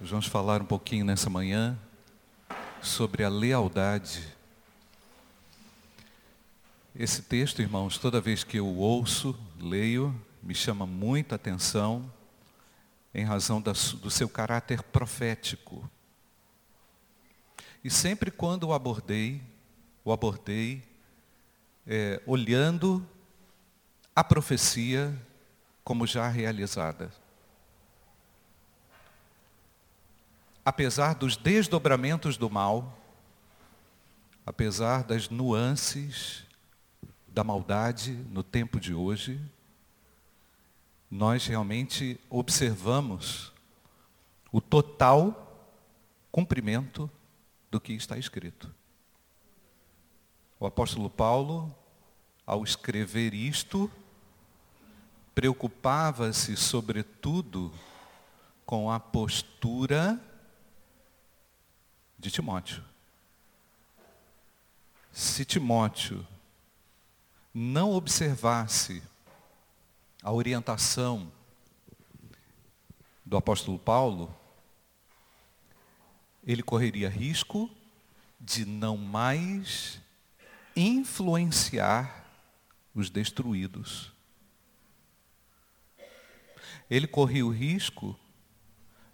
Nós vamos falar um pouquinho nessa manhã sobre a lealdade. Esse texto, irmãos, toda vez que eu ouço, leio, me chama muita atenção em razão do seu caráter profético. E sempre quando o abordei, o abordei é, olhando a profecia como já realizada. Apesar dos desdobramentos do mal, apesar das nuances da maldade no tempo de hoje, nós realmente observamos o total cumprimento do que está escrito. O apóstolo Paulo, ao escrever isto, preocupava-se sobretudo com a postura de Timóteo. Se Timóteo não observasse a orientação do apóstolo Paulo, ele correria risco de não mais influenciar os destruídos. Ele corria o risco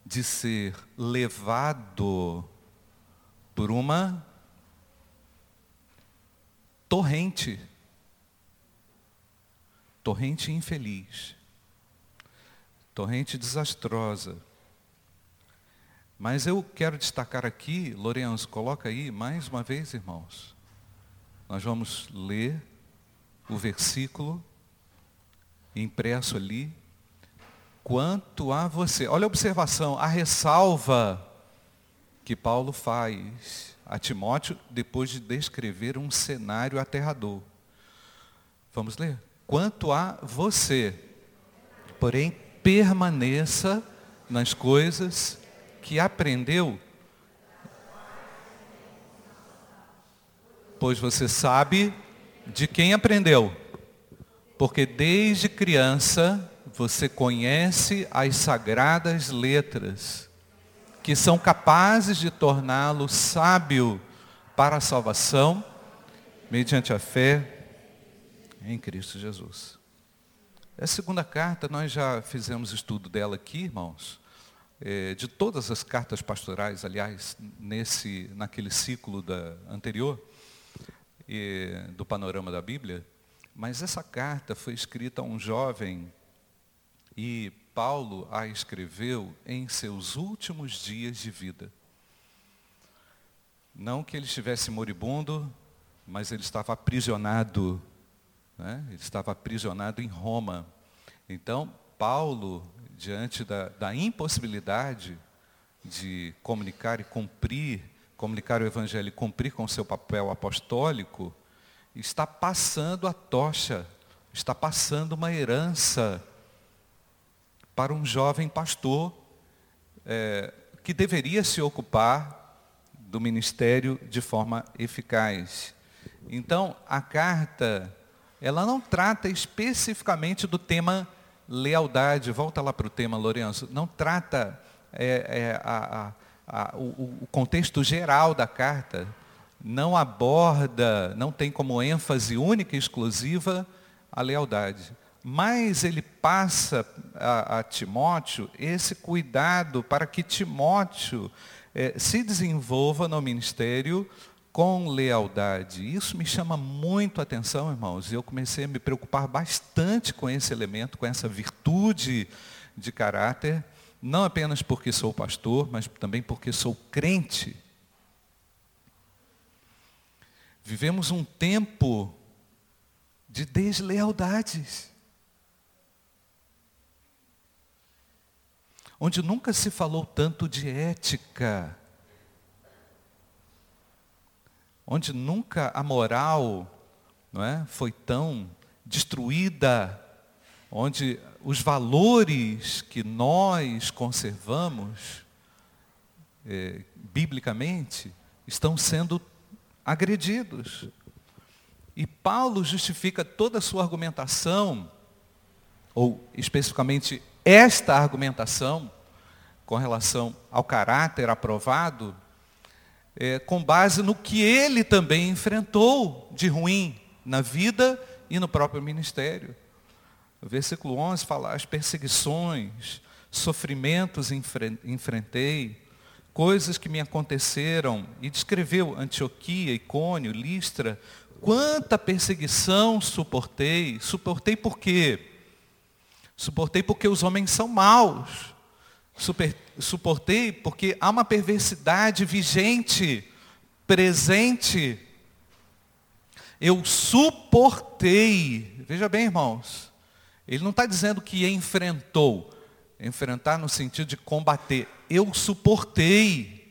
de ser levado por uma torrente. Torrente infeliz. Torrente desastrosa. Mas eu quero destacar aqui, Lourenço, coloca aí mais uma vez, irmãos. Nós vamos ler o versículo impresso ali. Quanto a você. Olha a observação, a ressalva que Paulo faz a Timóteo depois de descrever um cenário aterrador. Vamos ler? Quanto a você, porém, permaneça nas coisas que aprendeu, pois você sabe de quem aprendeu, porque desde criança você conhece as sagradas letras que são capazes de torná-lo sábio para a salvação, mediante a fé em Cristo Jesus. A segunda carta, nós já fizemos estudo dela aqui, irmãos, é, de todas as cartas pastorais, aliás, nesse, naquele ciclo da, anterior, é, do panorama da Bíblia, mas essa carta foi escrita a um jovem e Paulo a escreveu em seus últimos dias de vida. Não que ele estivesse moribundo, mas ele estava aprisionado. Né? Ele estava aprisionado em Roma. Então, Paulo, diante da, da impossibilidade de comunicar e cumprir, comunicar o Evangelho e cumprir com seu papel apostólico, está passando a tocha, está passando uma herança para um jovem pastor é, que deveria se ocupar do ministério de forma eficaz. Então, a carta, ela não trata especificamente do tema lealdade. Volta lá para o tema, Lourenço. Não trata é, é, a, a, a, o, o contexto geral da carta. Não aborda, não tem como ênfase única e exclusiva a lealdade mas ele passa a, a Timóteo esse cuidado para que Timóteo é, se desenvolva no ministério com lealdade. Isso me chama muito a atenção, irmãos, e eu comecei a me preocupar bastante com esse elemento, com essa virtude de caráter, não apenas porque sou pastor, mas também porque sou crente. Vivemos um tempo de deslealdades. Onde nunca se falou tanto de ética, onde nunca a moral não é, foi tão destruída, onde os valores que nós conservamos é, biblicamente estão sendo agredidos. E Paulo justifica toda a sua argumentação, ou especificamente esta argumentação com relação ao caráter aprovado, é, com base no que ele também enfrentou de ruim na vida e no próprio ministério. O versículo 11 fala: as perseguições, sofrimentos enfrentei, coisas que me aconteceram, e descreveu Antioquia, Icônio, Listra, quanta perseguição suportei. Suportei por quê? Suportei porque os homens são maus. Suportei porque há uma perversidade vigente, presente. Eu suportei. Veja bem, irmãos. Ele não está dizendo que enfrentou. Enfrentar no sentido de combater. Eu suportei.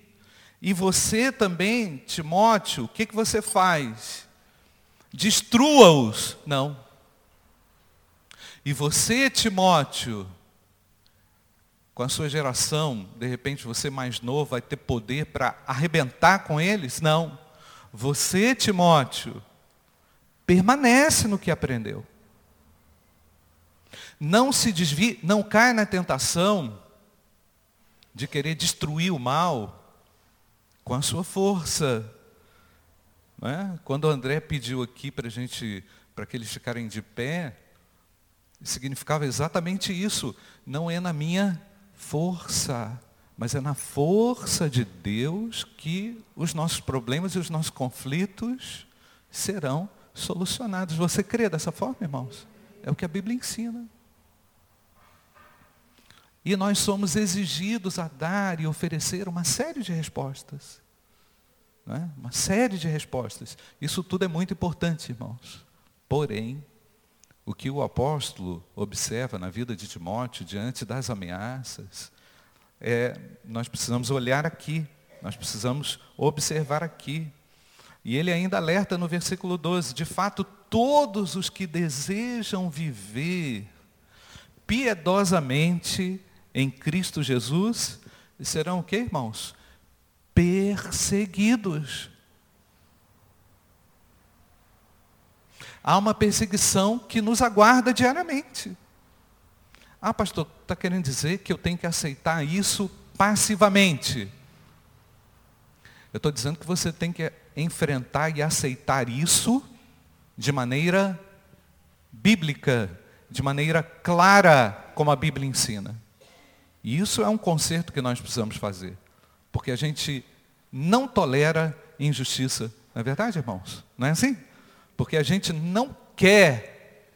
E você também, Timóteo, o que, que você faz? Destrua-os. Não. E você, Timóteo, com a sua geração, de repente você mais novo vai ter poder para arrebentar com eles? Não. Você, Timóteo, permanece no que aprendeu. Não se desvie, não cai na tentação de querer destruir o mal com a sua força. É? Quando o André pediu aqui para gente, para que eles ficarem de pé, significava exatamente isso. Não é na minha força, mas é na força de Deus que os nossos problemas e os nossos conflitos serão solucionados. Você crê dessa forma, irmãos? É o que a Bíblia ensina. E nós somos exigidos a dar e oferecer uma série de respostas. É? Uma série de respostas. Isso tudo é muito importante, irmãos. Porém, o que o apóstolo observa na vida de Timóteo diante das ameaças, é, nós precisamos olhar aqui, nós precisamos observar aqui. E ele ainda alerta no versículo 12: de fato, todos os que desejam viver piedosamente em Cristo Jesus serão o que, irmãos? Perseguidos. Há uma perseguição que nos aguarda diariamente. Ah, pastor, está querendo dizer que eu tenho que aceitar isso passivamente? Eu estou dizendo que você tem que enfrentar e aceitar isso de maneira bíblica, de maneira clara, como a Bíblia ensina. E isso é um conserto que nós precisamos fazer. Porque a gente não tolera injustiça. Não é verdade, irmãos? Não é assim? Porque a gente não quer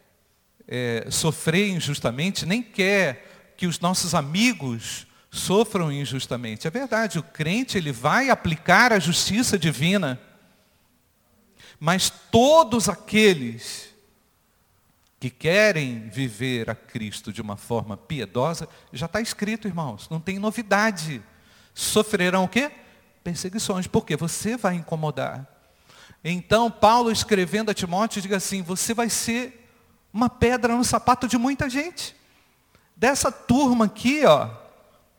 é, sofrer injustamente, nem quer que os nossos amigos sofram injustamente. É verdade, o crente ele vai aplicar a justiça divina, mas todos aqueles que querem viver a Cristo de uma forma piedosa, já está escrito, irmãos, não tem novidade. Sofrerão o quê? Perseguições, porque você vai incomodar. Então, Paulo escrevendo a Timóteo, diga assim: você vai ser uma pedra no sapato de muita gente. Dessa turma aqui, ó,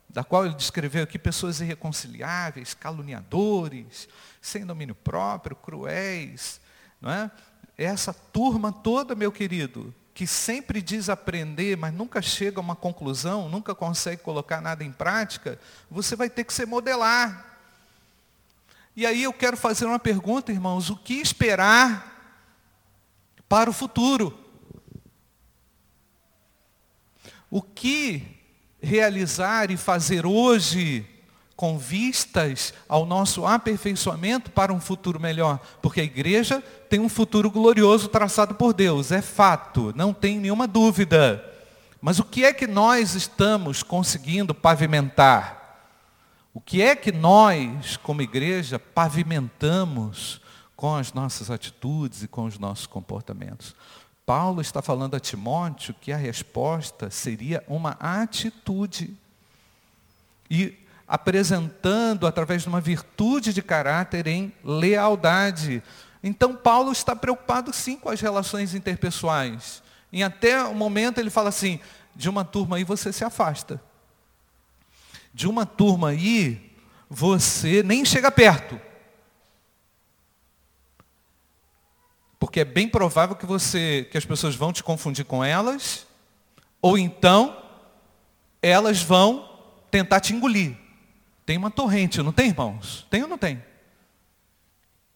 da qual ele descreveu aqui pessoas irreconciliáveis, caluniadores, sem domínio próprio, cruéis, não é? Essa turma toda, meu querido, que sempre diz aprender, mas nunca chega a uma conclusão, nunca consegue colocar nada em prática, você vai ter que se modelar. E aí eu quero fazer uma pergunta, irmãos: o que esperar para o futuro? O que realizar e fazer hoje com vistas ao nosso aperfeiçoamento para um futuro melhor? Porque a igreja tem um futuro glorioso traçado por Deus, é fato, não tem nenhuma dúvida. Mas o que é que nós estamos conseguindo pavimentar? O que é que nós, como igreja, pavimentamos com as nossas atitudes e com os nossos comportamentos? Paulo está falando a Timóteo que a resposta seria uma atitude. E apresentando através de uma virtude de caráter em lealdade. Então Paulo está preocupado sim com as relações interpessoais. Em até o momento ele fala assim, de uma turma aí você se afasta de uma turma aí, você nem chega perto. Porque é bem provável que você, que as pessoas vão te confundir com elas, ou então elas vão tentar te engolir. Tem uma torrente, não tem, irmãos? Tem ou não tem?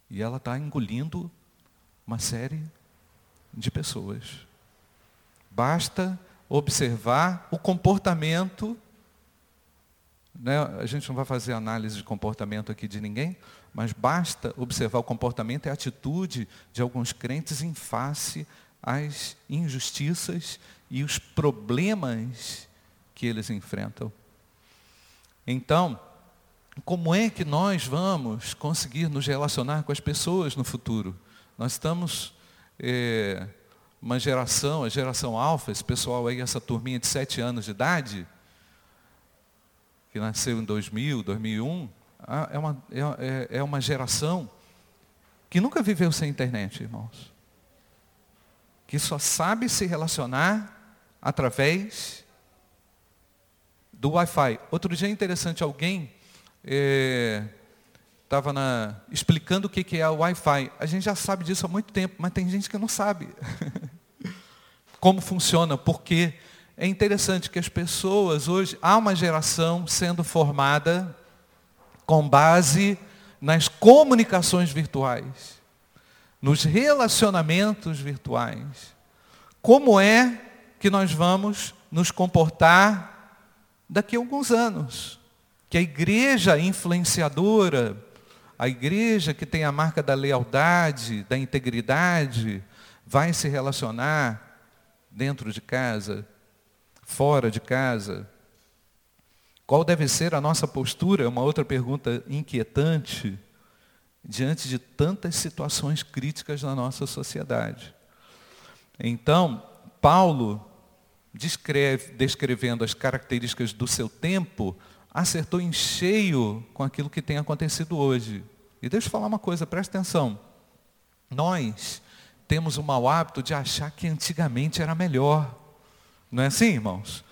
E ela está engolindo uma série de pessoas. Basta observar o comportamento. Né? A gente não vai fazer análise de comportamento aqui de ninguém, mas basta observar o comportamento e a atitude de alguns crentes em face às injustiças e os problemas que eles enfrentam. Então, como é que nós vamos conseguir nos relacionar com as pessoas no futuro? Nós estamos é, uma geração, a geração alfa, esse pessoal aí, essa turminha de sete anos de idade, que nasceu em 2000, 2001, é uma, é, é, é uma geração que nunca viveu sem internet, irmãos. Que só sabe se relacionar através do Wi-Fi. Outro dia é interessante, alguém estava é, explicando o que, que é o Wi-Fi. A gente já sabe disso há muito tempo, mas tem gente que não sabe como funciona, porque é interessante que as pessoas hoje, há uma geração sendo formada com base nas comunicações virtuais, nos relacionamentos virtuais. Como é que nós vamos nos comportar daqui a alguns anos. Que a igreja influenciadora, a igreja que tem a marca da lealdade, da integridade, vai se relacionar dentro de casa, fora de casa. Qual deve ser a nossa postura? É uma outra pergunta inquietante diante de tantas situações críticas na nossa sociedade. Então, Paulo descreve, descrevendo as características do seu tempo, acertou em cheio com aquilo que tem acontecido hoje. E deixa eu falar uma coisa, presta atenção. Nós temos o mau hábito de achar que antigamente era melhor. Não é assim, irmãos?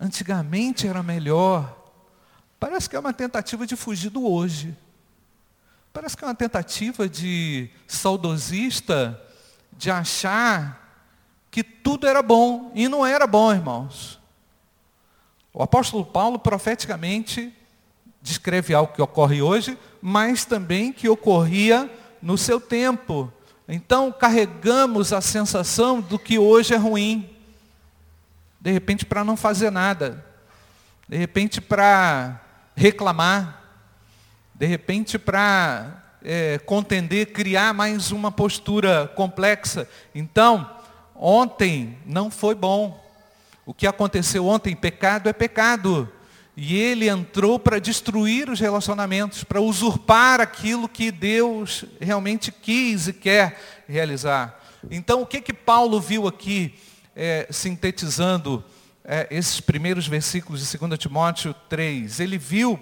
Antigamente era melhor. Parece que é uma tentativa de fugir do hoje. Parece que é uma tentativa de saudosista de achar que tudo era bom e não era bom, irmãos. O apóstolo Paulo profeticamente descreve algo que ocorre hoje, mas também que ocorria no seu tempo. Então carregamos a sensação do que hoje é ruim. De repente para não fazer nada. De repente para reclamar. De repente para é, contender, criar mais uma postura complexa. Então, Ontem não foi bom. O que aconteceu ontem, pecado é pecado. E ele entrou para destruir os relacionamentos, para usurpar aquilo que Deus realmente quis e quer realizar. Então, o que que Paulo viu aqui, é, sintetizando é, esses primeiros versículos de 2 Timóteo 3? Ele viu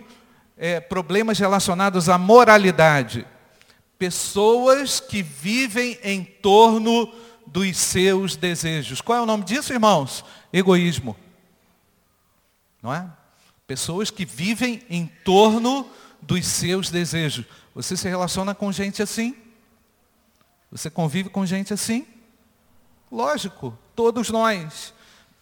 é, problemas relacionados à moralidade. Pessoas que vivem em torno dos seus desejos. Qual é o nome disso, irmãos? Egoísmo. Não é? Pessoas que vivem em torno dos seus desejos. Você se relaciona com gente assim? Você convive com gente assim? Lógico, todos nós.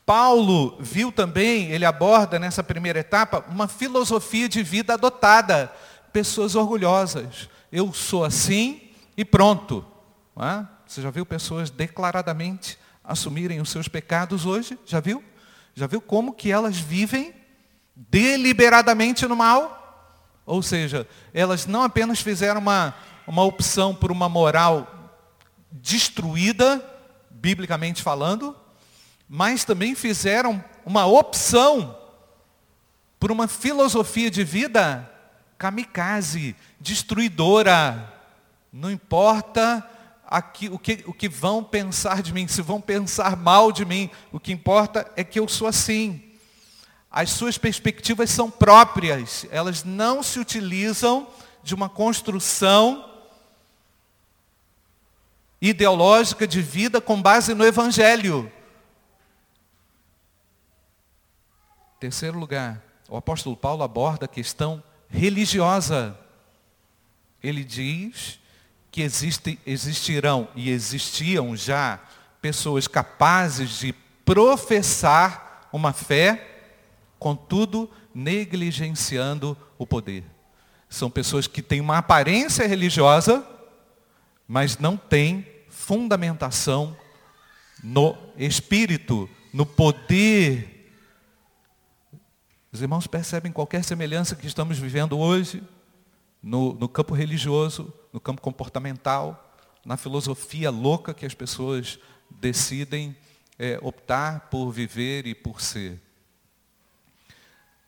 Paulo viu também, ele aborda nessa primeira etapa, uma filosofia de vida adotada. Pessoas orgulhosas. Eu sou assim e pronto. Você já viu pessoas declaradamente assumirem os seus pecados hoje? Já viu? Já viu como que elas vivem deliberadamente no mal? Ou seja, elas não apenas fizeram uma, uma opção por uma moral destruída, biblicamente falando, mas também fizeram uma opção por uma filosofia de vida kamikaze, destruidora. Não importa aqui, o, que, o que vão pensar de mim, se vão pensar mal de mim, o que importa é que eu sou assim. As suas perspectivas são próprias, elas não se utilizam de uma construção ideológica de vida com base no Evangelho. Terceiro lugar, o apóstolo Paulo aborda a questão religiosa. Ele diz que existe, existirão e existiam já pessoas capazes de professar uma fé, contudo, negligenciando o poder. São pessoas que têm uma aparência religiosa, mas não têm fundamentação no espírito, no poder. Os irmãos percebem qualquer semelhança que estamos vivendo hoje no, no campo religioso, no campo comportamental, na filosofia louca que as pessoas decidem é, optar por viver e por ser.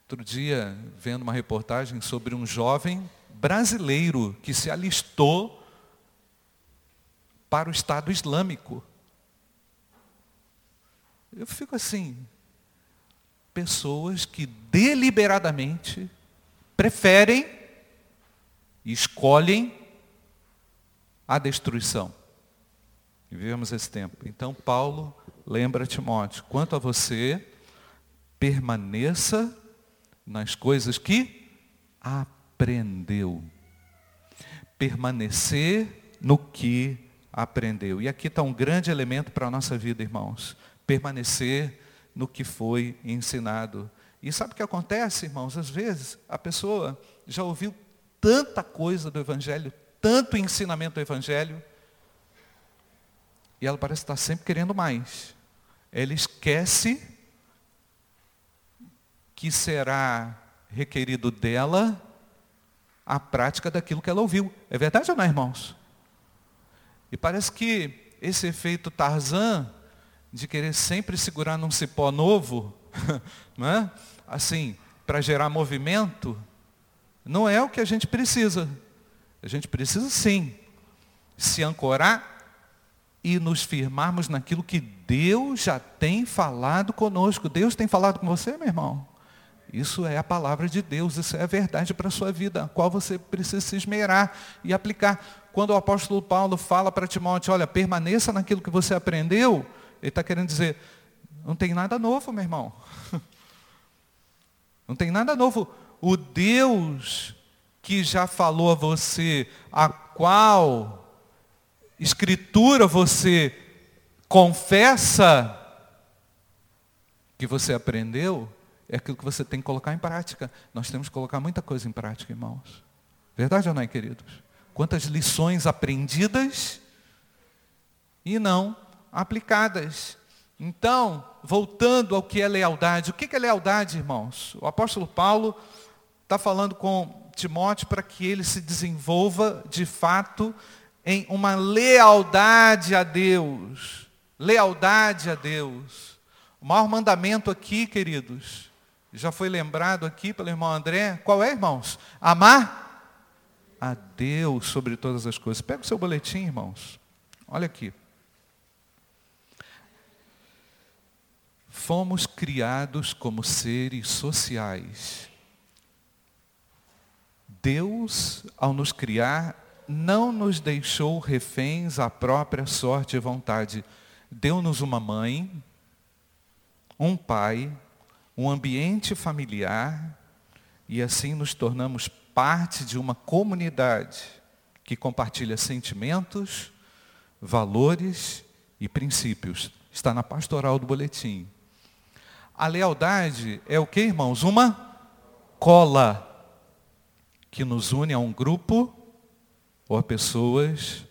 Outro dia, vendo uma reportagem sobre um jovem brasileiro que se alistou para o Estado Islâmico. Eu fico assim, pessoas que deliberadamente preferem e escolhem a destruição. E vivemos esse tempo. Então Paulo lembra Timóteo, quanto a você, permaneça nas coisas que aprendeu. Permanecer no que aprendeu. E aqui está um grande elemento para a nossa vida, irmãos. Permanecer no que foi ensinado. E sabe o que acontece, irmãos? Às vezes a pessoa já ouviu tanta coisa do Evangelho, tanto ensinamento do Evangelho, e ela parece estar sempre querendo mais. Ela esquece que será requerido dela a prática daquilo que ela ouviu. É verdade ou não, irmãos? E parece que esse efeito Tarzan, de querer sempre segurar num cipó novo, não é? assim, para gerar movimento, não é o que a gente precisa. A gente precisa sim se ancorar e nos firmarmos naquilo que Deus já tem falado conosco. Deus tem falado com você, meu irmão? Isso é a palavra de Deus, isso é a verdade para a sua vida, a qual você precisa se esmerar e aplicar. Quando o apóstolo Paulo fala para Timóteo, olha, permaneça naquilo que você aprendeu, ele está querendo dizer, não tem nada novo, meu irmão. Não tem nada novo. O Deus que já falou a você, a qual escritura você confessa que você aprendeu, é aquilo que você tem que colocar em prática. Nós temos que colocar muita coisa em prática, irmãos. Verdade ou não é, queridos? Quantas lições aprendidas e não aplicadas. Então, voltando ao que é lealdade. O que é lealdade, irmãos? O apóstolo Paulo está falando com Timóteo para que ele se desenvolva de fato em uma lealdade a Deus. Lealdade a Deus. O maior mandamento aqui, queridos, já foi lembrado aqui pelo irmão André. Qual é, irmãos? Amar a Deus sobre todas as coisas. Pega o seu boletim, irmãos. Olha aqui. Fomos criados como seres sociais. Deus, ao nos criar, não nos deixou reféns à própria sorte e vontade. Deu-nos uma mãe, um pai, um ambiente familiar, e assim nos tornamos parte de uma comunidade que compartilha sentimentos, valores e princípios. Está na pastoral do boletim. A lealdade é o que, irmãos? Uma cola que nos une a um grupo ou a pessoas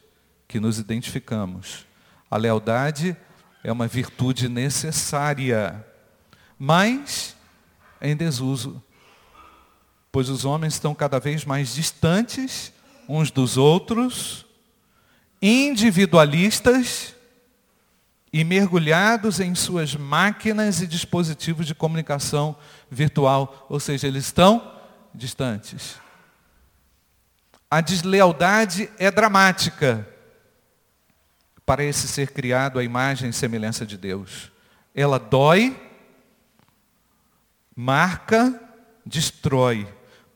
que nos identificamos. A lealdade é uma virtude necessária, mas em desuso, pois os homens estão cada vez mais distantes uns dos outros, individualistas e mergulhados em suas máquinas e dispositivos de comunicação virtual, ou seja, eles estão distantes. A deslealdade é dramática para esse ser criado à imagem e semelhança de Deus. Ela dói, marca, destrói.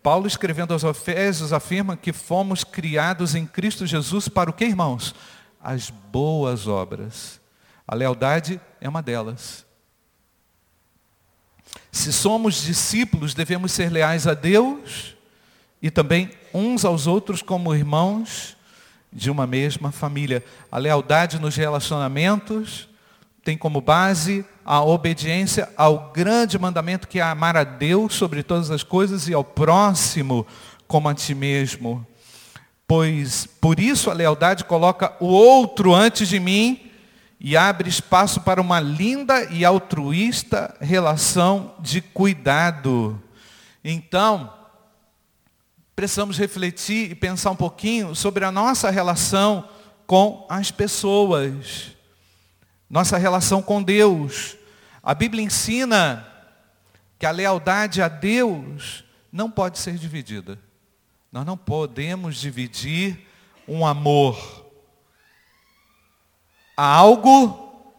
Paulo escrevendo aos Efésios afirma que fomos criados em Cristo Jesus para o que, irmãos? As boas obras. A lealdade é uma delas. Se somos discípulos, devemos ser leais a Deus e também uns aos outros como irmãos de uma mesma família. A lealdade nos relacionamentos tem como base a obediência ao grande mandamento que é amar a Deus sobre todas as coisas e ao próximo como a ti mesmo. Pois por isso a lealdade coloca o outro antes de mim e abre espaço para uma linda e altruísta relação de cuidado. Então, precisamos refletir e pensar um pouquinho sobre a nossa relação com as pessoas, nossa relação com Deus. A Bíblia ensina que a lealdade a Deus não pode ser dividida. Nós não podemos dividir um amor a algo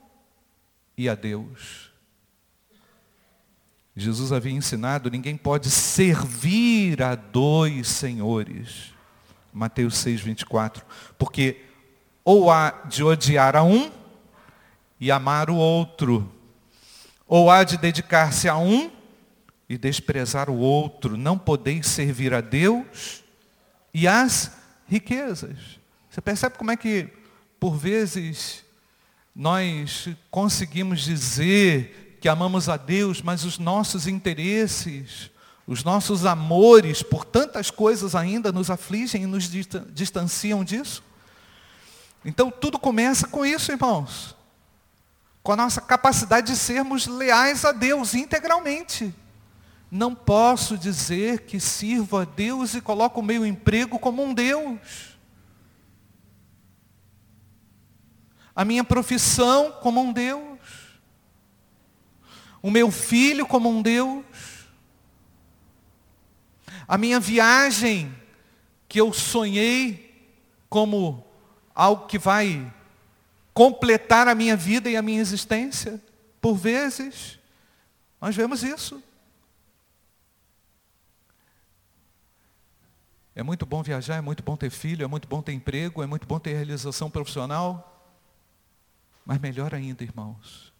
e a Deus. Jesus havia ensinado, ninguém pode servir a dois senhores. Mateus 6, 24. Porque ou há de odiar a um e amar o outro, ou há de dedicar-se a um e desprezar o outro. Não podeis servir a Deus e as riquezas. Você percebe como é que, por vezes, nós conseguimos dizer que amamos a Deus, mas os nossos interesses, os nossos amores por tantas coisas ainda nos afligem e nos distanciam disso? Então tudo começa com isso, irmãos. Com a nossa capacidade de sermos leais a Deus integralmente. Não posso dizer que sirvo a Deus e coloco o meu emprego como um Deus. A minha profissão como um Deus. O meu filho como um Deus. A minha viagem que eu sonhei como algo que vai completar a minha vida e a minha existência. Por vezes, nós vemos isso. É muito bom viajar, é muito bom ter filho, é muito bom ter emprego, é muito bom ter realização profissional. Mas melhor ainda, irmãos,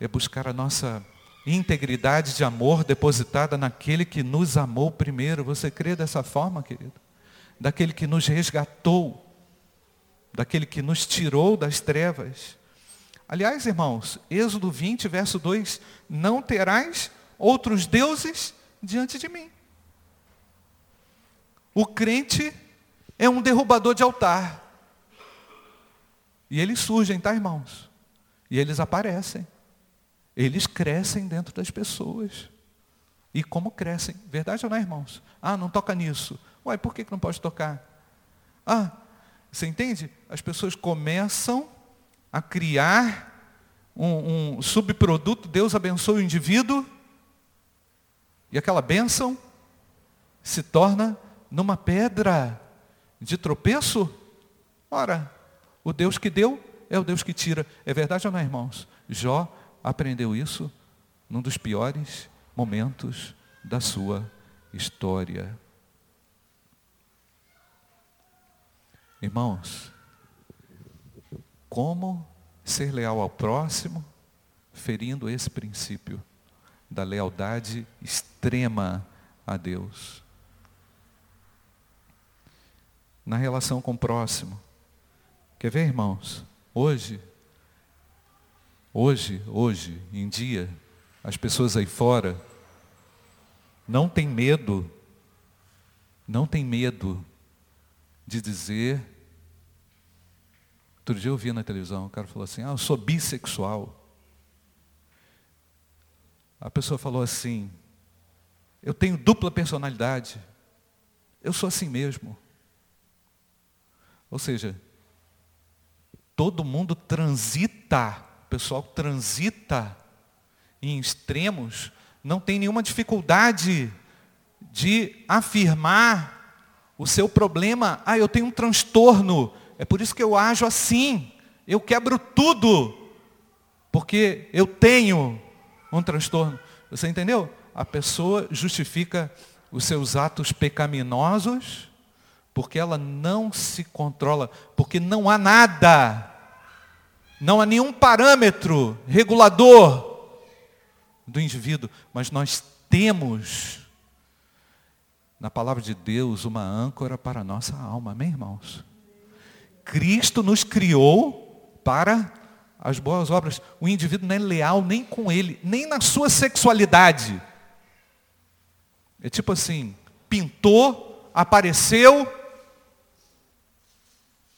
é buscar a nossa integridade de amor depositada naquele que nos amou primeiro. Você crê dessa forma, querido? Daquele que nos resgatou, daquele que nos tirou das trevas. Aliás, irmãos, Êxodo 20, verso 2: Não terás outros deuses diante de mim. O crente é um derrubador de altar. E eles surgem, tá, irmãos? E eles aparecem. Eles crescem dentro das pessoas. E como crescem? Verdade ou não, irmãos? Ah, não toca nisso. Uai, por que não pode tocar? Ah, você entende? As pessoas começam a criar um, um subproduto, Deus abençoa o indivíduo, e aquela bênção se torna numa pedra de tropeço? Ora, o Deus que deu é o Deus que tira. É verdade ou não, irmãos? Jó aprendeu isso num dos piores momentos da sua história. Irmãos, como ser leal ao próximo, ferindo esse princípio da lealdade extrema a Deus? na relação com o próximo. Quer ver, irmãos? Hoje, hoje, hoje, em dia, as pessoas aí fora não têm medo, não têm medo de dizer. Outro dia eu vi na televisão, o cara falou assim, ah, eu sou bissexual. A pessoa falou assim, eu tenho dupla personalidade. Eu sou assim mesmo. Ou seja, todo mundo transita, o pessoal transita em extremos, não tem nenhuma dificuldade de afirmar o seu problema. Ah, eu tenho um transtorno, é por isso que eu ajo assim. Eu quebro tudo, porque eu tenho um transtorno. Você entendeu? A pessoa justifica os seus atos pecaminosos porque ela não se controla, porque não há nada, não há nenhum parâmetro regulador do indivíduo, mas nós temos na palavra de Deus uma âncora para a nossa alma, amém, irmãos? Cristo nos criou para as boas obras, o indivíduo não é leal nem com ele, nem na sua sexualidade. É tipo assim, pintou, apareceu,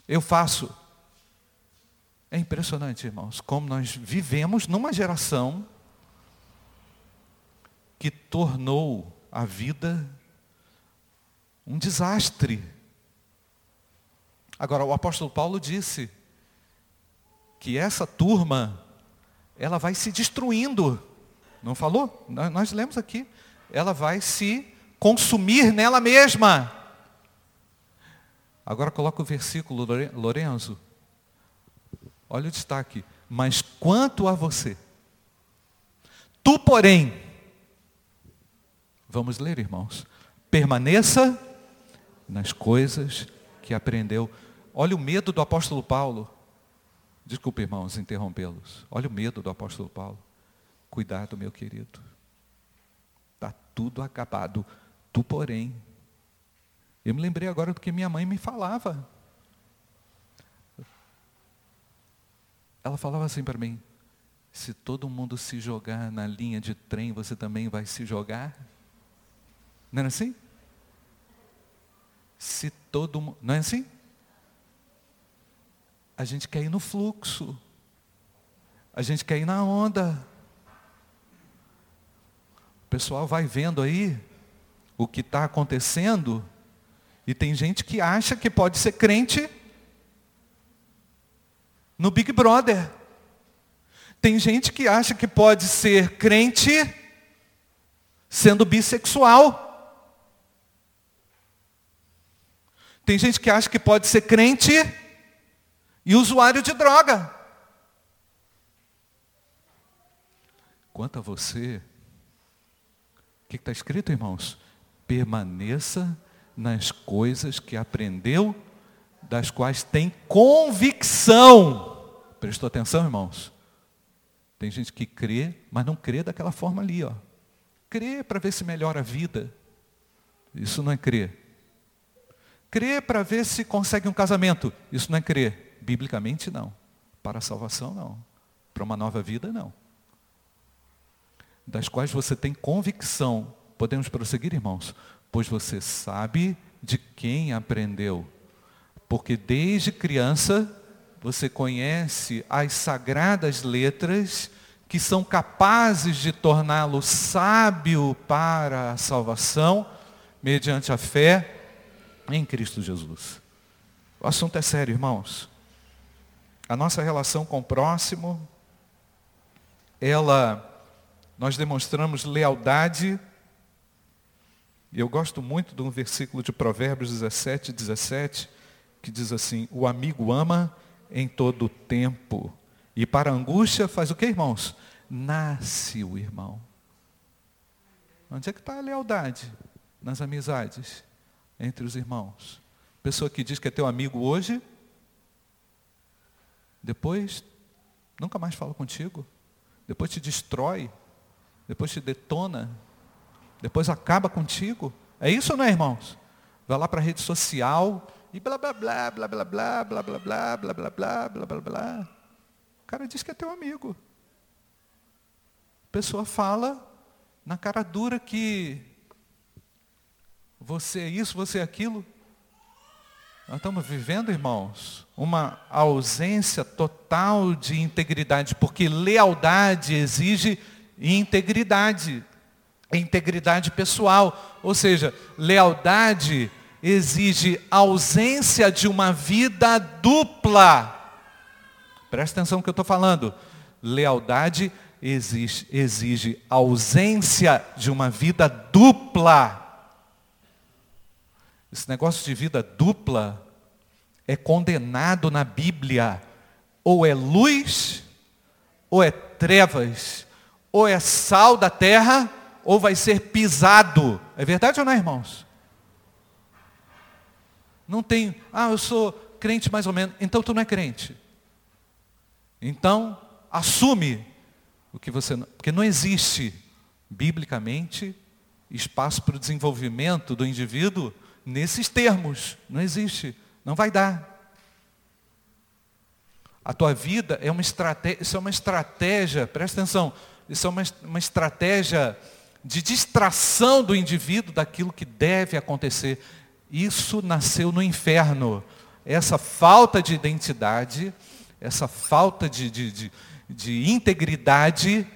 eu faço. É impressionante, irmãos, como nós vivemos numa geração que tornou a vida um desastre. Agora, o apóstolo Paulo disse que essa turma, ela vai se destruindo. Não falou? Nós lemos aqui. Ela vai se consumir nela mesma. Agora coloca o versículo, Lorenzo. Olha o destaque. Mas quanto a você, tu, porém, vamos ler, irmãos, permaneça nas coisas que aprendeu. Olha o medo do apóstolo Paulo. Desculpe, irmãos, interrompê-los. Olha o medo do apóstolo Paulo. Cuidado, meu querido. Está tudo acabado. Tu, porém. Eu me lembrei agora do que minha mãe me falava. Ela falava assim para mim: se todo mundo se jogar na linha de trem, você também vai se jogar? Não era assim? Se todo mundo. Não é assim? A gente quer ir no fluxo. A gente quer ir na onda. O pessoal vai vendo aí o que está acontecendo. E tem gente que acha que pode ser crente no Big Brother. Tem gente que acha que pode ser crente sendo bissexual. Tem gente que acha que pode ser crente e usuário de droga. Quanto a você, o que está escrito, irmãos? Permaneça nas coisas que aprendeu, das quais tem convicção. Prestou atenção, irmãos? Tem gente que crê, mas não crê daquela forma ali, ó. Crê para ver se melhora a vida. Isso não é crer. Crê para ver se consegue um casamento. Isso não é crer. Biblicamente, não. Para a salvação, não. Para uma nova vida, não. Das quais você tem convicção. Podemos prosseguir, irmãos? Pois você sabe de quem aprendeu. Porque desde criança você conhece as sagradas letras que são capazes de torná-lo sábio para a salvação, mediante a fé em Cristo Jesus. O assunto é sério, irmãos. A nossa relação com o próximo, ela, nós demonstramos lealdade. E eu gosto muito de um versículo de Provérbios 17, 17, que diz assim: O amigo ama em todo o tempo. E para a angústia faz o que, irmãos? Nasce o irmão. Onde é que está a lealdade? Nas amizades, entre os irmãos. Pessoa que diz que é teu amigo hoje, depois nunca mais fala contigo, depois te destrói, depois te detona, depois acaba contigo. É isso ou não é, irmãos? Vai lá para a rede social, e blá blá blá, blá blá blá, blá blá blá, blá blá blá, blá blá blá. O cara diz que é teu amigo. A pessoa fala na cara dura que você é isso, você é aquilo. Nós estamos vivendo, irmãos, uma ausência total de integridade, porque lealdade exige integridade, integridade pessoal. Ou seja, lealdade exige ausência de uma vida dupla. Presta atenção no que eu estou falando. Lealdade exige, exige ausência de uma vida dupla. Esse negócio de vida dupla é condenado na Bíblia. Ou é luz, ou é trevas, ou é sal da terra, ou vai ser pisado. É verdade ou não, irmãos? Não tem, ah, eu sou crente mais ou menos. Então tu não é crente. Então, assume o que você. Porque não existe, biblicamente, espaço para o desenvolvimento do indivíduo nesses termos. Não existe. Não vai dar. A tua vida é uma estratégia, isso é uma estratégia, presta atenção, isso é uma, uma estratégia de distração do indivíduo daquilo que deve acontecer. Isso nasceu no inferno. Essa falta de identidade, essa falta de, de, de, de integridade,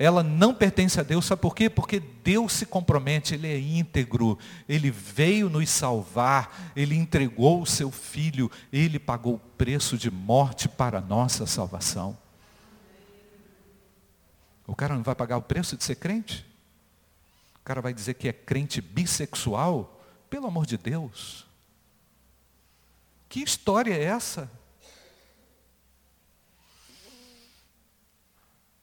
ela não pertence a Deus, sabe por quê? Porque Deus se compromete, Ele é íntegro, Ele veio nos salvar, Ele entregou o seu Filho, Ele pagou o preço de morte para a nossa salvação. O cara não vai pagar o preço de ser crente? O cara vai dizer que é crente bissexual? Pelo amor de Deus. Que história é essa?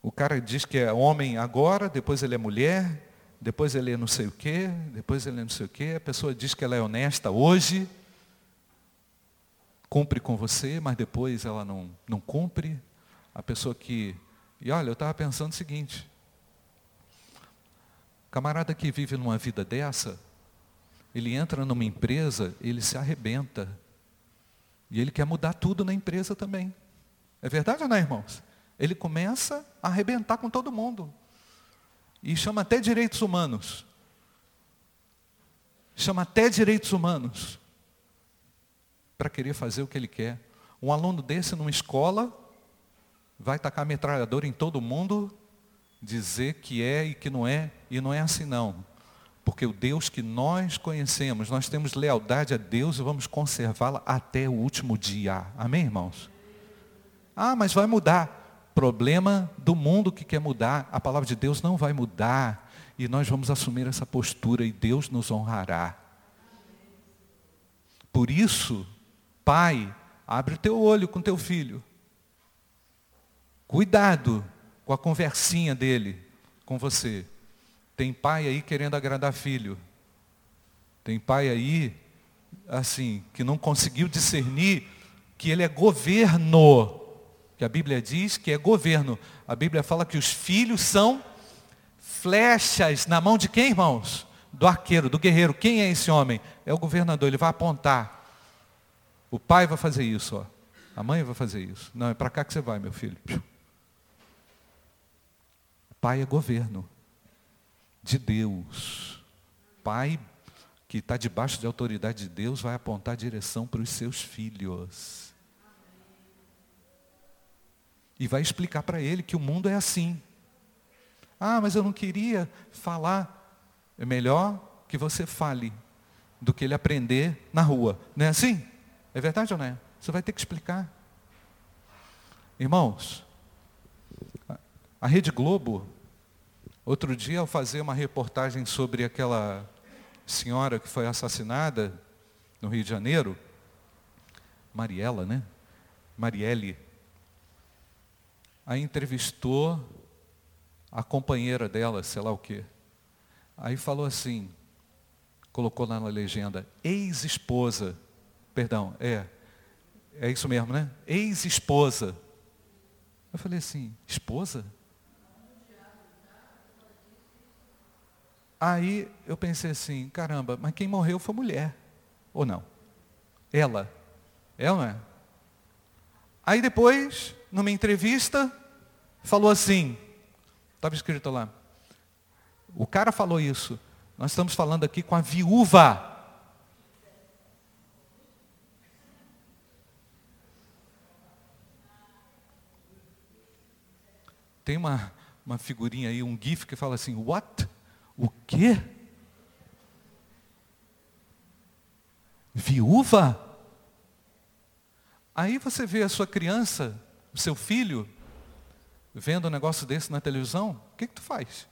O cara diz que é homem agora, depois ele é mulher, depois ele é não sei o quê, depois ele é não sei o quê. A pessoa diz que ela é honesta hoje, cumpre com você, mas depois ela não, não cumpre. A pessoa que. E olha, eu estava pensando o seguinte: camarada que vive numa vida dessa, ele entra numa empresa, ele se arrebenta. E ele quer mudar tudo na empresa também. É verdade ou não, irmãos? Ele começa a arrebentar com todo mundo. E chama até direitos humanos. Chama até direitos humanos. Para querer fazer o que ele quer. Um aluno desse numa escola vai tacar metralhadora em todo mundo, dizer que é e que não é, e não é assim não. Porque o Deus que nós conhecemos, nós temos lealdade a Deus e vamos conservá-la até o último dia. Amém, irmãos? Ah, mas vai mudar problema do mundo que quer mudar, a palavra de Deus não vai mudar. E nós vamos assumir essa postura e Deus nos honrará. Por isso, pai, abre o teu olho com teu filho. Cuidado com a conversinha dele com você. Tem pai aí querendo agradar filho. Tem pai aí, assim, que não conseguiu discernir que ele é governo que a Bíblia diz que é governo. A Bíblia fala que os filhos são flechas na mão de quem, irmãos? Do arqueiro, do guerreiro. Quem é esse homem? É o governador, ele vai apontar. O pai vai fazer isso, ó. A mãe vai fazer isso. Não, é para cá que você vai, meu filho. Pai é governo de Deus. Pai que está debaixo de autoridade de Deus vai apontar a direção para os seus filhos e vai explicar para ele que o mundo é assim. Ah, mas eu não queria falar. É melhor que você fale do que ele aprender na rua. Não é assim? É verdade ou não é? Você vai ter que explicar. Irmãos, a Rede Globo, outro dia ao fazer uma reportagem sobre aquela senhora que foi assassinada no Rio de Janeiro, Mariela, né? Marielle, Aí entrevistou a companheira dela, sei lá o quê. Aí falou assim, colocou lá na legenda, ex-esposa. Perdão, é. É isso mesmo, né? Ex-esposa. Eu falei assim, esposa? Aí eu pensei assim, caramba, mas quem morreu foi mulher. Ou não? Ela. Ela não é? Aí depois numa entrevista, falou assim, estava escrito lá, o cara falou isso, nós estamos falando aqui com a viúva. Tem uma, uma figurinha aí, um gif que fala assim, what? O quê? Viúva? Aí você vê a sua criança o seu filho vendo um negócio desse na televisão, o que, que tu faz?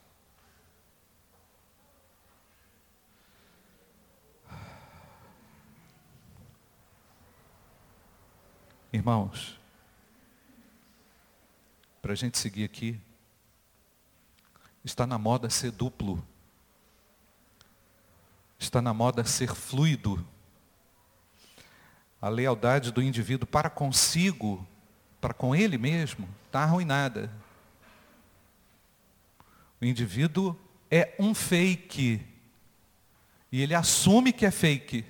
Irmãos, para a gente seguir aqui, está na moda ser duplo, está na moda ser fluido. A lealdade do indivíduo para consigo para com ele mesmo, está arruinada. O indivíduo é um fake. E ele assume que é fake.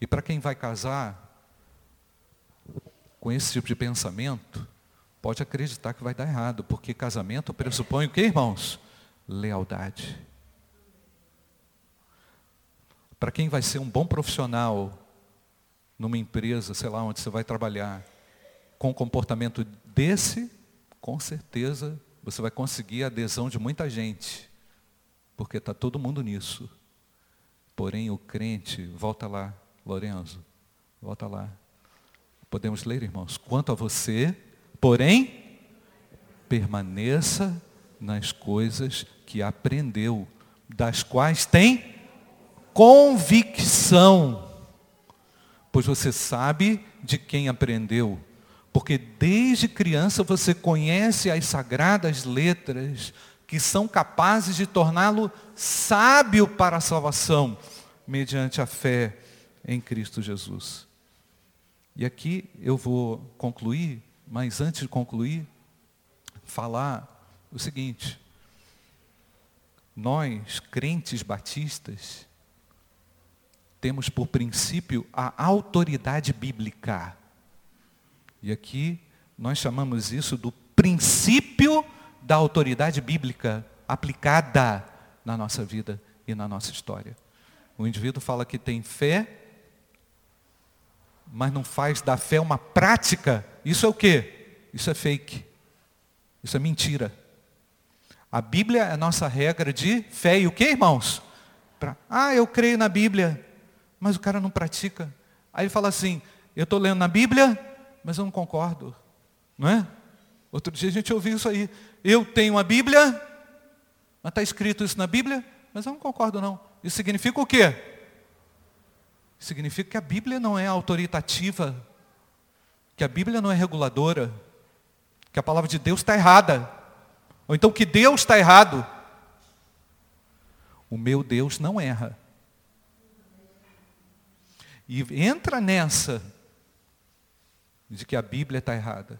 E para quem vai casar com esse tipo de pensamento, pode acreditar que vai dar errado, porque casamento pressupõe o que, irmãos? Lealdade. Para quem vai ser um bom profissional numa empresa, sei lá onde você vai trabalhar, com um comportamento desse, com certeza você vai conseguir a adesão de muita gente, porque está todo mundo nisso. Porém, o crente, volta lá, Lorenzo, volta lá. Podemos ler, irmãos? Quanto a você, porém, permaneça nas coisas que aprendeu, das quais tem convicção, pois você sabe de quem aprendeu porque desde criança você conhece as sagradas letras que são capazes de torná-lo sábio para a salvação, mediante a fé em Cristo Jesus. E aqui eu vou concluir, mas antes de concluir, falar o seguinte: nós, crentes batistas, temos por princípio a autoridade bíblica. E aqui nós chamamos isso do princípio da autoridade bíblica aplicada na nossa vida e na nossa história. O indivíduo fala que tem fé, mas não faz da fé uma prática. Isso é o quê? Isso é fake. Isso é mentira. A Bíblia é a nossa regra de fé e o que, irmãos? Pra, ah, eu creio na Bíblia, mas o cara não pratica. Aí ele fala assim, eu estou lendo na Bíblia, mas eu não concordo, não é? Outro dia a gente ouviu isso aí. Eu tenho a Bíblia, mas está escrito isso na Bíblia, mas eu não concordo não. Isso significa o quê? Significa que a Bíblia não é autoritativa, que a Bíblia não é reguladora, que a palavra de Deus está errada, ou então que Deus está errado. O meu Deus não erra. E entra nessa de que a Bíblia está errada.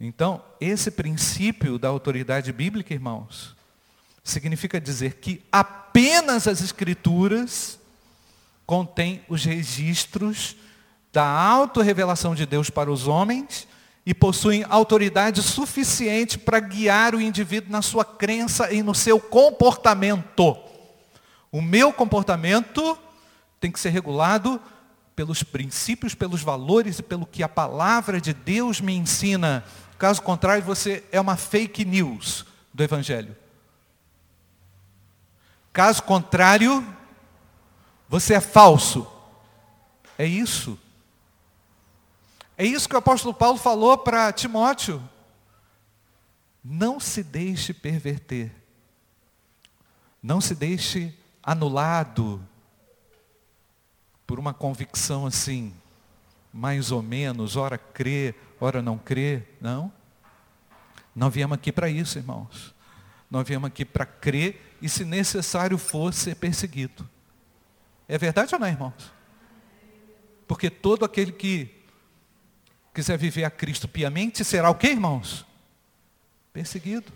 Então, esse princípio da autoridade bíblica, irmãos, significa dizer que apenas as Escrituras contêm os registros da autorrevelação de Deus para os homens e possuem autoridade suficiente para guiar o indivíduo na sua crença e no seu comportamento. O meu comportamento tem que ser regulado pelos princípios, pelos valores e pelo que a palavra de Deus me ensina. Caso contrário, você é uma fake news do Evangelho. Caso contrário, você é falso. É isso. É isso que o apóstolo Paulo falou para Timóteo. Não se deixe perverter. Não se deixe anulado por uma convicção assim, mais ou menos, ora crê, ora não crê. Não. Nós viemos aqui para isso, irmãos. Nós viemos aqui para crer e, se necessário for, ser perseguido. É verdade ou não, irmãos? Porque todo aquele que quiser viver a Cristo piamente será o que, irmãos? Perseguido.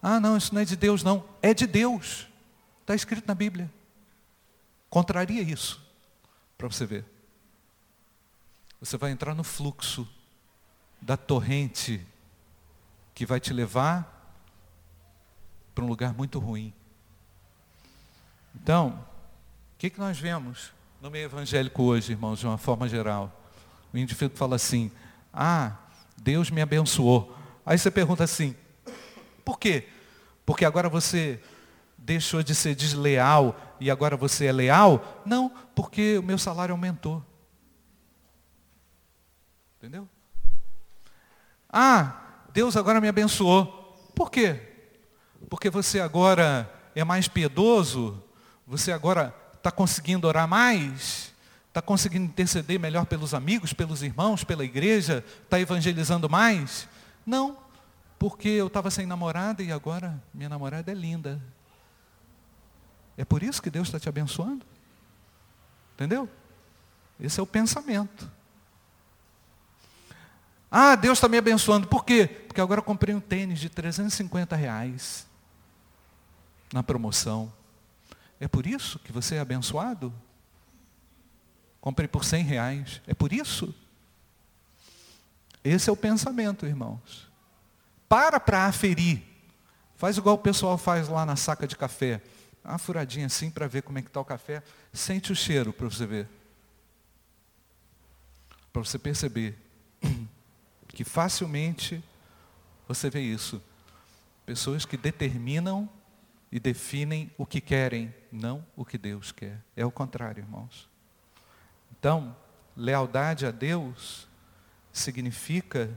Ah, não, isso não é de Deus, não. É de Deus. Está escrito na Bíblia. Contraria isso. Para você ver. Você vai entrar no fluxo da torrente que vai te levar para um lugar muito ruim. Então, o que, que nós vemos no meio evangélico hoje, irmãos, de uma forma geral? O indivíduo fala assim, ah, Deus me abençoou. Aí você pergunta assim, por quê? Porque agora você deixou de ser desleal e agora você é leal? Não, porque o meu salário aumentou. Entendeu? Ah, Deus agora me abençoou. Por quê? Porque você agora é mais piedoso? Você agora está conseguindo orar mais? Está conseguindo interceder melhor pelos amigos, pelos irmãos, pela igreja? Está evangelizando mais? Não, porque eu estava sem namorada e agora minha namorada é linda. É por isso que Deus está te abençoando. Entendeu? Esse é o pensamento. Ah, Deus está me abençoando. Por quê? Porque agora comprei um tênis de 350 reais na promoção. É por isso que você é abençoado? Comprei por 100 reais. É por isso? Esse é o pensamento, irmãos. Para para aferir. Faz igual o pessoal faz lá na saca de café. Uma furadinha assim para ver como é que está o café. Sente o cheiro para você ver. Para você perceber que facilmente você vê isso. Pessoas que determinam e definem o que querem, não o que Deus quer. É o contrário, irmãos. Então, lealdade a Deus significa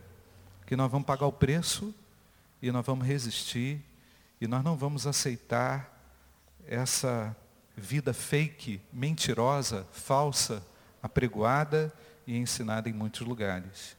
que nós vamos pagar o preço e nós vamos resistir e nós não vamos aceitar essa vida fake, mentirosa, falsa, apregoada e ensinada em muitos lugares.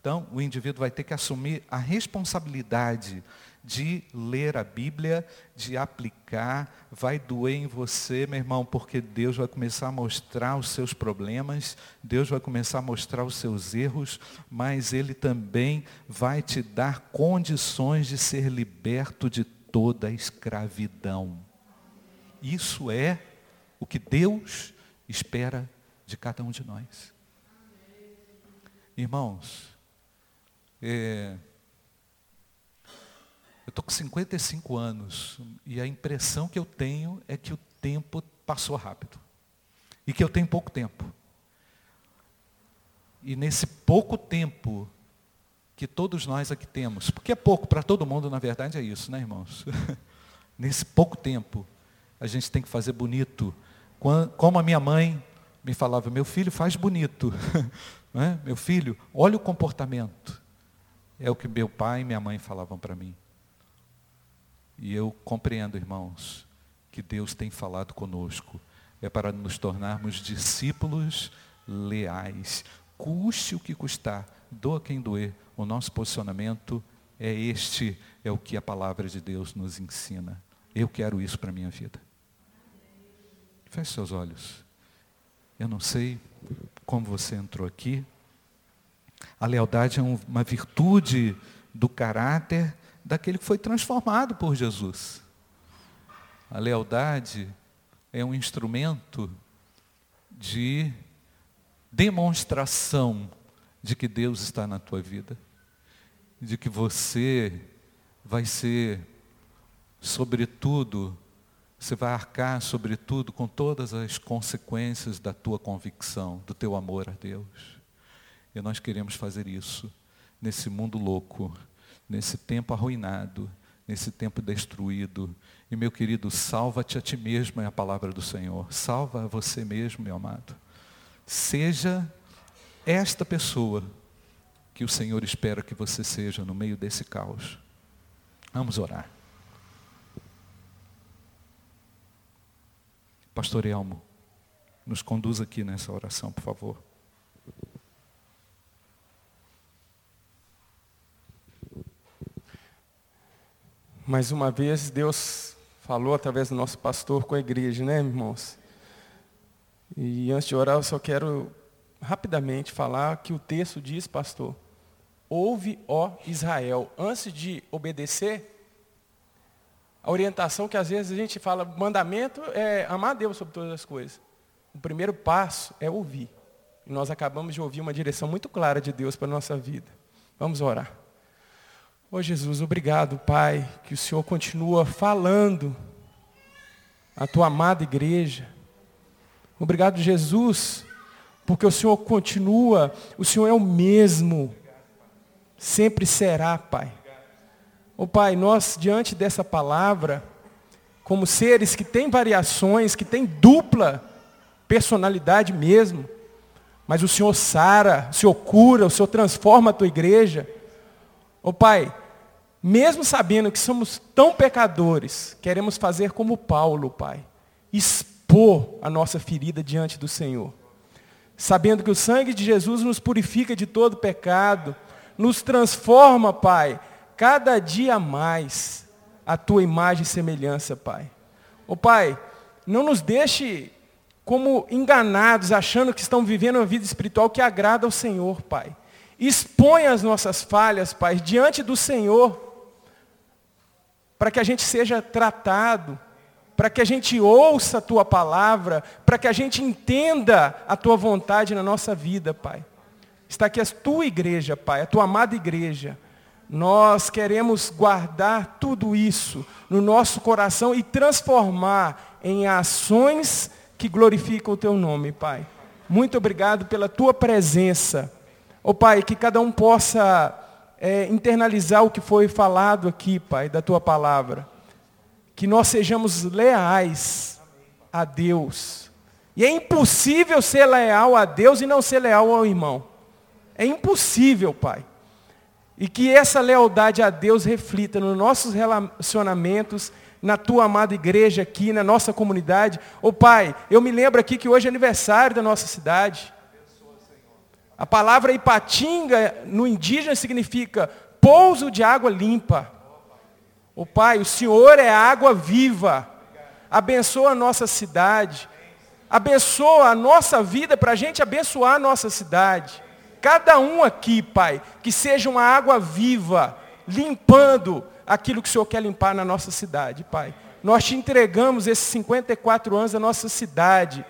Então, o indivíduo vai ter que assumir a responsabilidade de ler a Bíblia, de aplicar, vai doer em você, meu irmão, porque Deus vai começar a mostrar os seus problemas, Deus vai começar a mostrar os seus erros, mas Ele também vai te dar condições de ser liberto de toda a escravidão. Isso é o que Deus espera de cada um de nós. Irmãos, é, eu estou com 55 anos e a impressão que eu tenho é que o tempo passou rápido. E que eu tenho pouco tempo. E nesse pouco tempo que todos nós aqui temos, porque é pouco para todo mundo, na verdade é isso, né, irmãos? nesse pouco tempo, a gente tem que fazer bonito. Como a minha mãe me falava, meu filho faz bonito. É? Meu filho, olha o comportamento. É o que meu pai e minha mãe falavam para mim. E eu compreendo, irmãos, que Deus tem falado conosco. É para nos tornarmos discípulos leais. Custe o que custar, doa quem doer. O nosso posicionamento é este, é o que a palavra de Deus nos ensina. Eu quero isso para a minha vida. Feche seus olhos. Eu não sei como você entrou aqui. A lealdade é uma virtude do caráter daquele que foi transformado por Jesus. A lealdade é um instrumento de demonstração de que Deus está na tua vida, de que você vai ser, sobretudo, você vai arcar, sobretudo, com todas as consequências da tua convicção, do teu amor a Deus. E nós queremos fazer isso nesse mundo louco nesse tempo arruinado, nesse tempo destruído. E meu querido, salva-te a ti mesmo é a palavra do Senhor. Salva a você mesmo, meu amado. Seja esta pessoa que o Senhor espera que você seja no meio desse caos. Vamos orar. Pastor Elmo, nos conduz aqui nessa oração, por favor. Mais uma vez, Deus falou através do nosso pastor com a igreja, né, irmãos? E antes de orar, eu só quero rapidamente falar que o texto diz, pastor, ouve, ó Israel, antes de obedecer, a orientação que às vezes a gente fala, mandamento é amar Deus sobre todas as coisas. O primeiro passo é ouvir. E nós acabamos de ouvir uma direção muito clara de Deus para a nossa vida. Vamos orar. Ô oh, Jesus, obrigado, Pai, que o Senhor continua falando a tua amada igreja. Obrigado, Jesus, porque o Senhor continua, o Senhor é o mesmo, sempre será, Pai. Ô oh, Pai, nós, diante dessa palavra, como seres que têm variações, que têm dupla personalidade mesmo, mas o Senhor sara, o Senhor cura, o Senhor transforma a tua igreja. Ô oh, Pai, mesmo sabendo que somos tão pecadores, queremos fazer como Paulo, Pai, expor a nossa ferida diante do Senhor. Sabendo que o sangue de Jesus nos purifica de todo pecado, nos transforma, Pai, cada dia mais a tua imagem e semelhança, Pai. Ô Pai, não nos deixe como enganados, achando que estão vivendo uma vida espiritual que agrada ao Senhor, Pai. Expõe as nossas falhas, Pai, diante do Senhor para que a gente seja tratado, para que a gente ouça a tua palavra, para que a gente entenda a tua vontade na nossa vida, Pai. Está aqui a tua igreja, Pai, a tua amada igreja. Nós queremos guardar tudo isso no nosso coração e transformar em ações que glorificam o teu nome, Pai. Muito obrigado pela tua presença. Ó oh, Pai, que cada um possa é, internalizar o que foi falado aqui, Pai, da tua palavra. Que nós sejamos leais a Deus. E é impossível ser leal a Deus e não ser leal ao irmão. É impossível, Pai. E que essa lealdade a Deus reflita nos nossos relacionamentos, na tua amada igreja aqui, na nossa comunidade. Ô oh, Pai, eu me lembro aqui que hoje é aniversário da nossa cidade. A palavra Ipatinga no indígena significa pouso de água limpa. O oh, Pai, o Senhor é água viva. Abençoa a nossa cidade. Abençoa a nossa vida para a gente abençoar a nossa cidade. Cada um aqui, Pai, que seja uma água viva, limpando aquilo que o Senhor quer limpar na nossa cidade, Pai. Nós te entregamos esses 54 anos da nossa cidade,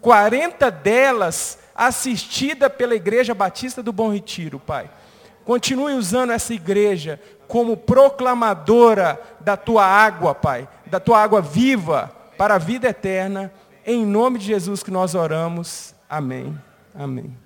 40 delas assistida pela Igreja Batista do Bom Retiro, Pai. Continue usando essa igreja como proclamadora da tua água, Pai, da tua água viva para a vida eterna. Em nome de Jesus que nós oramos. Amém. Amém